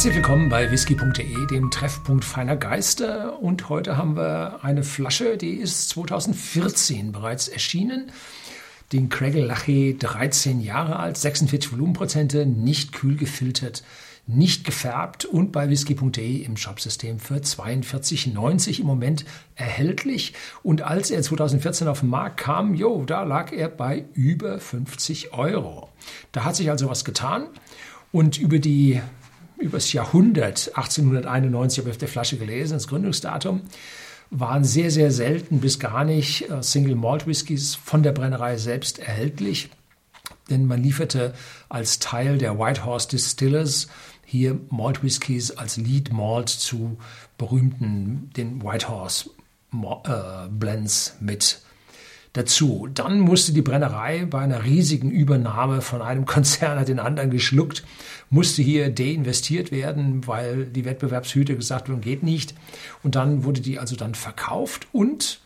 Herzlich willkommen bei whisky.de, dem Treffpunkt feiner Geister. Und heute haben wir eine Flasche, die ist 2014 bereits erschienen. Den Craigle 13 Jahre alt, 46 Volumenprozente, nicht kühl gefiltert, nicht gefärbt und bei whisky.de im Shopsystem für 42,90 im Moment erhältlich. Und als er 2014 auf den Markt kam, jo, da lag er bei über 50 Euro. Da hat sich also was getan. Und über die übers Jahrhundert, 1891 habe ich auf der Flasche gelesen, das Gründungsdatum, waren sehr, sehr selten bis gar nicht äh, Single Malt Whiskys von der Brennerei selbst erhältlich. Denn man lieferte als Teil der Whitehorse Distillers hier Malt Whiskys als Lead Malt zu berühmten, den Whitehorse äh, Blends mit dazu. Dann musste die Brennerei bei einer riesigen Übernahme von einem Konzern hat den anderen geschluckt, musste hier deinvestiert werden, weil die Wettbewerbshüte gesagt haben, geht nicht. Und dann wurde die also dann verkauft und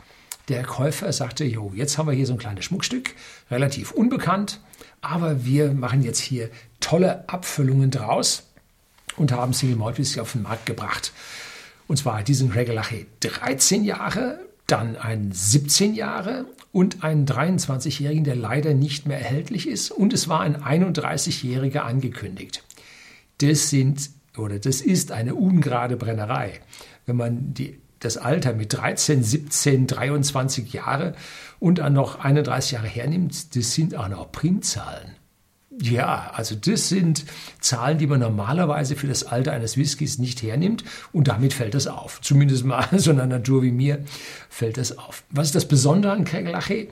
der Käufer sagte, jo, jetzt haben wir hier so ein kleines Schmuckstück, relativ unbekannt, aber wir machen jetzt hier tolle Abfüllungen draus und haben Single Malt Whisky auf den Markt gebracht. Und zwar diesen Regelache 13 Jahre dann einen 17 Jahre und einen 23-Jährigen, der leider nicht mehr erhältlich ist. Und es war ein 31-Jähriger angekündigt. Das sind oder das ist eine ungerade Brennerei. Wenn man die, das Alter mit 13, 17, 23 Jahre und dann noch 31 Jahre hernimmt, das sind auch noch Primzahlen. Ja, also das sind Zahlen, die man normalerweise für das Alter eines Whiskys nicht hernimmt und damit fällt das auf. Zumindest mal so einer Natur wie mir fällt das auf. Was ist das Besondere an Kegelache?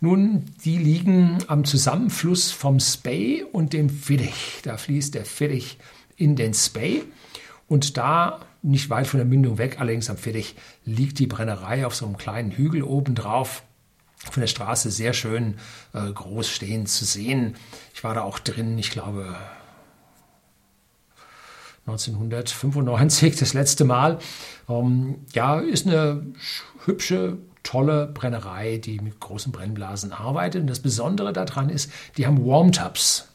Nun, die liegen am Zusammenfluss vom Spey und dem Fiddich. Da fließt der Fiddich in den Spey und da nicht weit von der Mündung weg, allerdings am Fiddich, liegt die Brennerei auf so einem kleinen Hügel oben drauf von der Straße sehr schön äh, groß stehen zu sehen. Ich war da auch drin, ich glaube 1995 das letzte Mal. Ähm, ja, ist eine hübsche, tolle Brennerei, die mit großen Brennblasen arbeitet. Und das Besondere daran ist, die haben Warm-Tubs.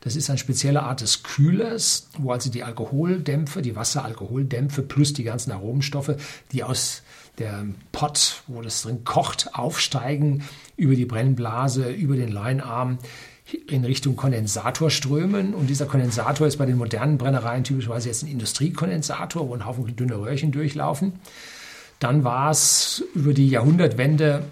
Das ist eine spezielle Art des Kühlers, wo also die Alkoholdämpfe, die Wasseralkoholdämpfe plus die ganzen Aromenstoffe, die aus der Pot, wo das drin kocht, aufsteigen über die Brennblase, über den Leinarm in Richtung Kondensator strömen. Und dieser Kondensator ist bei den modernen Brennereien typischerweise jetzt ein Industriekondensator, wo ein Haufen dünne Röhrchen durchlaufen. Dann war es über die Jahrhundertwende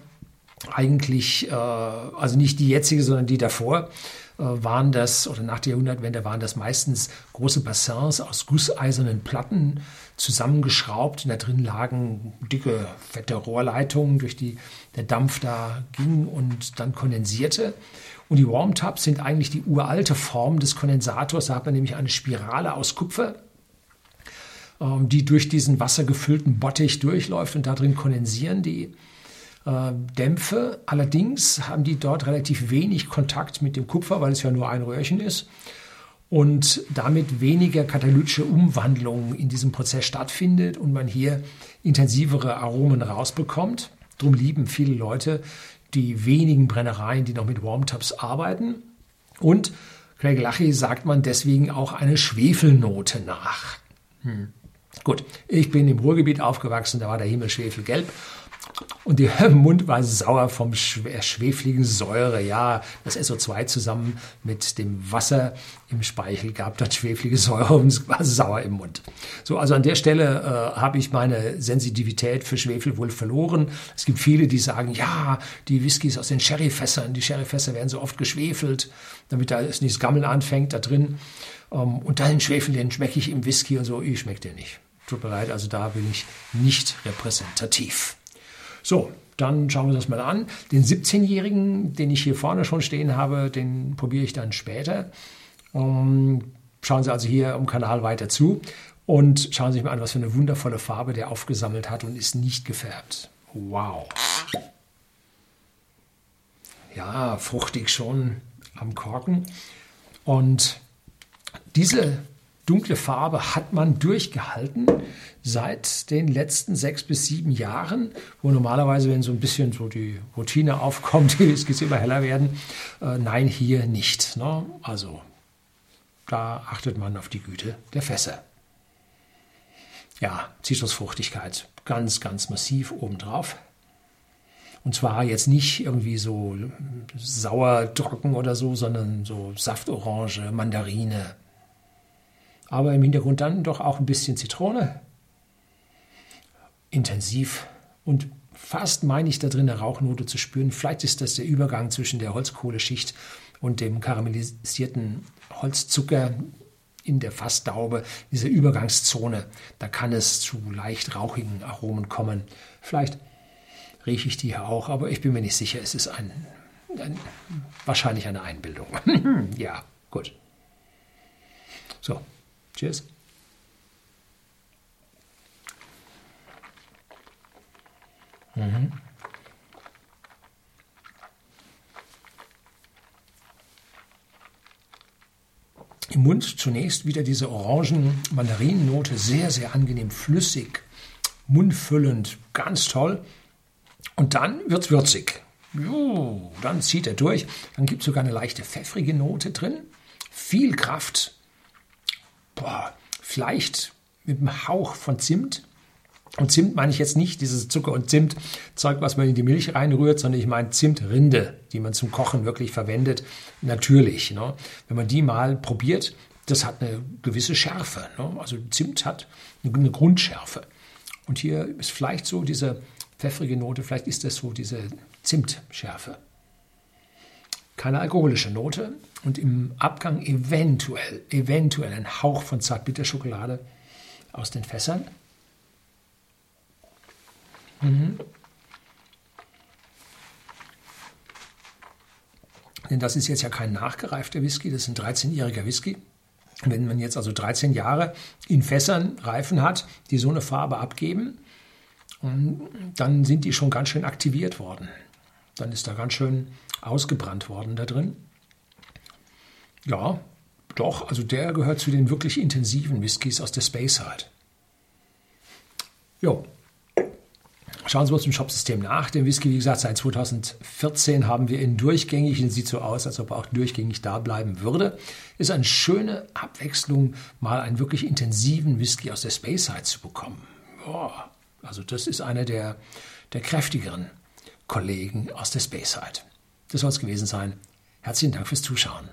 eigentlich, äh, also nicht die jetzige, sondern die davor, waren das, oder nach der Jahrhundertwende waren das meistens große Bassins aus gusseisernen Platten zusammengeschraubt. Und da drin lagen dicke, fette Rohrleitungen, durch die der Dampf da ging und dann kondensierte. Und die Warm Tubs sind eigentlich die uralte Form des Kondensators. Da hat man nämlich eine Spirale aus Kupfer, ähm, die durch diesen wassergefüllten Bottich durchläuft und da drin kondensieren die äh, Dämpfe. Allerdings haben die dort relativ wenig Kontakt mit dem Kupfer, weil es ja nur ein Röhrchen ist und damit weniger katalytische Umwandlung in diesem Prozess stattfindet und man hier intensivere Aromen rausbekommt. Drum lieben viele Leute die wenigen Brennereien, die noch mit Warmtubs arbeiten. Und Craig Lachy sagt man deswegen auch eine Schwefelnote nach. Hm. Gut, ich bin im Ruhrgebiet aufgewachsen, da war der Himmel schwefelgelb und der Mund war sauer vom schwefligen Säure. Ja, das SO2 zusammen mit dem Wasser im Speichel gab dann schweflige Säure und es war sauer im Mund. So, also an der Stelle äh, habe ich meine Sensitivität für Schwefel wohl verloren. Es gibt viele, die sagen, ja, die Whiskys aus den Sherryfässern, die Sherryfässer werden so oft geschwefelt, damit da es nicht Gammeln anfängt da drin. Ähm, und dann den Schwefel, den schmecke ich im Whisky und so. Ich schmecke den nicht. Tut mir leid, also da bin ich nicht repräsentativ. So, dann schauen wir uns das mal an. Den 17-Jährigen, den ich hier vorne schon stehen habe, den probiere ich dann später. Um, ähm, schauen Sie also hier im Kanal weiter zu und schauen Sie sich mal an, was für eine wundervolle Farbe der aufgesammelt hat und ist nicht gefärbt. Wow. Ja, fruchtig schon am Korken. Und diese dunkle Farbe hat man durchgehalten seit den letzten sechs bis sieben Jahren, wo normalerweise, wenn so ein bisschen so die Routine aufkommt, die Whiskys immer heller werden. Äh, nein, hier nicht. Ne? Also da achtet man auf die Güte der Fässer. ja, Zitrusfruchtigkeit ganz, ganz massiv obendrauf. Und zwar jetzt nicht irgendwie so sauer, trocken oder so, sondern so Saftorange, Mandarine. Aber im Hintergrund dann doch auch ein bisschen Zitrone. Intensiv und fast meine ich da drin eine Rauchnote zu spüren. Vielleicht ist das der Übergang zwischen der Holzkohleschicht und dem karamellisierten Holzzucker in der Fassdaube, diese Übergangszone. Da kann es zu leicht rauchigen Aromen kommen. Vielleicht rieche ich die hier auch, aber ich bin mir nicht sicher. Es ist ein, ein wahrscheinlich eine Einbildung. ja, gut. So, cheers. Mhm. Im Mund zunächst wieder diese Orangen-Mandarinennote, sehr, sehr angenehm, flüssig, mundfüllend, ganz toll. Und dann wird es würzig. Juh, dann zieht er durch. Dann gibt es sogar eine leichte pfeffrige Note drin. Viel Kraft. Boah, vielleicht mit einem Hauch von Zimt. Und Zimt meine ich jetzt nicht dieses Zucker- und Zimtzeug, was man in die Milch reinrührt, sondern ich meine Zimtrinde, die man zum Kochen wirklich verwendet. Natürlich. Ne? Wenn man die mal probiert, das hat eine gewisse Schärfe. Ne? Also Zimt hat eine Grundschärfe. Und hier ist vielleicht so diese pfeffrige Note, vielleicht ist das so diese Zimtschärfe. Keine alkoholische Note und im Abgang eventuell, eventuell ein Hauch von Zartbitterschokolade aus den Fässern. Mhm. Denn das ist jetzt ja kein nachgereifter Whisky, das ist ein 13-jähriger Whisky. Wenn man jetzt also 13 Jahre in Fässern reifen hat, die so eine Farbe abgeben, dann sind die schon ganz schön aktiviert worden. Dann ist da ganz schön ausgebrannt worden da drin. Ja, doch, also der gehört zu den wirklich intensiven Whiskys aus der Space Side. Jo, Schauen Sie mal zum Shopsystem nach. Den Whisky, wie gesagt, seit 2014 haben wir ihn durchgängig. Und sieht so aus, als ob er auch durchgängig da bleiben würde. Ist eine schöne Abwechslung, mal einen wirklich intensiven Whisky aus der Space Side zu bekommen. Boah, also das ist einer der, der kräftigeren Kollegen aus der Space Side. Das soll es gewesen sein. Herzlichen Dank fürs Zuschauen.